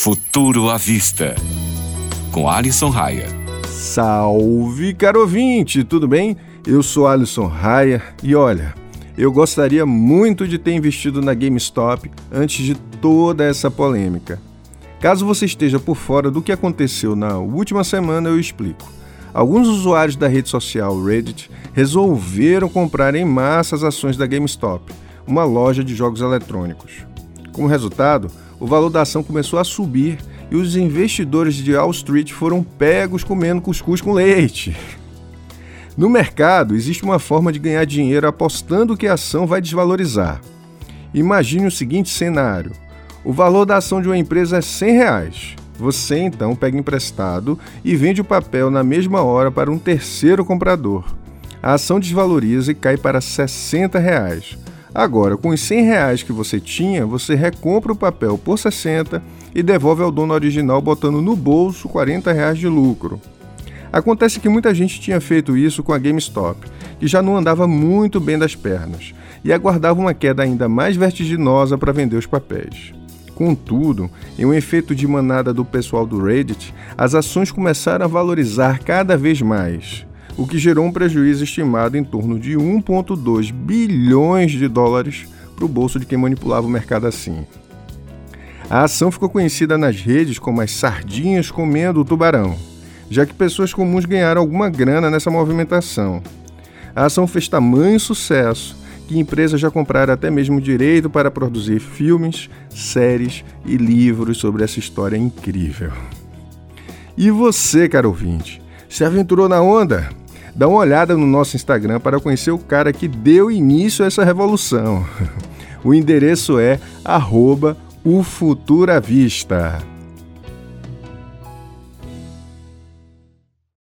Futuro à Vista, com Alisson Raia. Salve, caro ouvinte, tudo bem? Eu sou Alisson Raia e olha, eu gostaria muito de ter investido na GameStop antes de toda essa polêmica. Caso você esteja por fora do que aconteceu na última semana, eu explico. Alguns usuários da rede social Reddit resolveram comprar em massa as ações da GameStop, uma loja de jogos eletrônicos. Como resultado, o valor da ação começou a subir e os investidores de Wall Street foram pegos comendo cuscuz com leite. No mercado, existe uma forma de ganhar dinheiro apostando que a ação vai desvalorizar. Imagine o seguinte cenário: o valor da ação de uma empresa é 100 reais. Você então pega emprestado e vende o papel na mesma hora para um terceiro comprador. A ação desvaloriza e cai para 60 reais. Agora, com os 100 reais que você tinha, você recompra o papel por 60 e devolve ao dono original botando no bolso 40 reais de lucro. Acontece que muita gente tinha feito isso com a GameStop, que já não andava muito bem das pernas, e aguardava uma queda ainda mais vertiginosa para vender os papéis. Contudo, em um efeito de manada do pessoal do Reddit, as ações começaram a valorizar cada vez mais o que gerou um prejuízo estimado em torno de 1,2 bilhões de dólares para o bolso de quem manipulava o mercado assim. A ação ficou conhecida nas redes como as sardinhas comendo o tubarão, já que pessoas comuns ganharam alguma grana nessa movimentação. A ação fez tamanho sucesso que empresas já compraram até mesmo direito para produzir filmes, séries e livros sobre essa história incrível. E você, caro ouvinte, se aventurou na onda? Dá uma olhada no nosso Instagram para conhecer o cara que deu início a essa revolução. O endereço é arroba o Futuravista.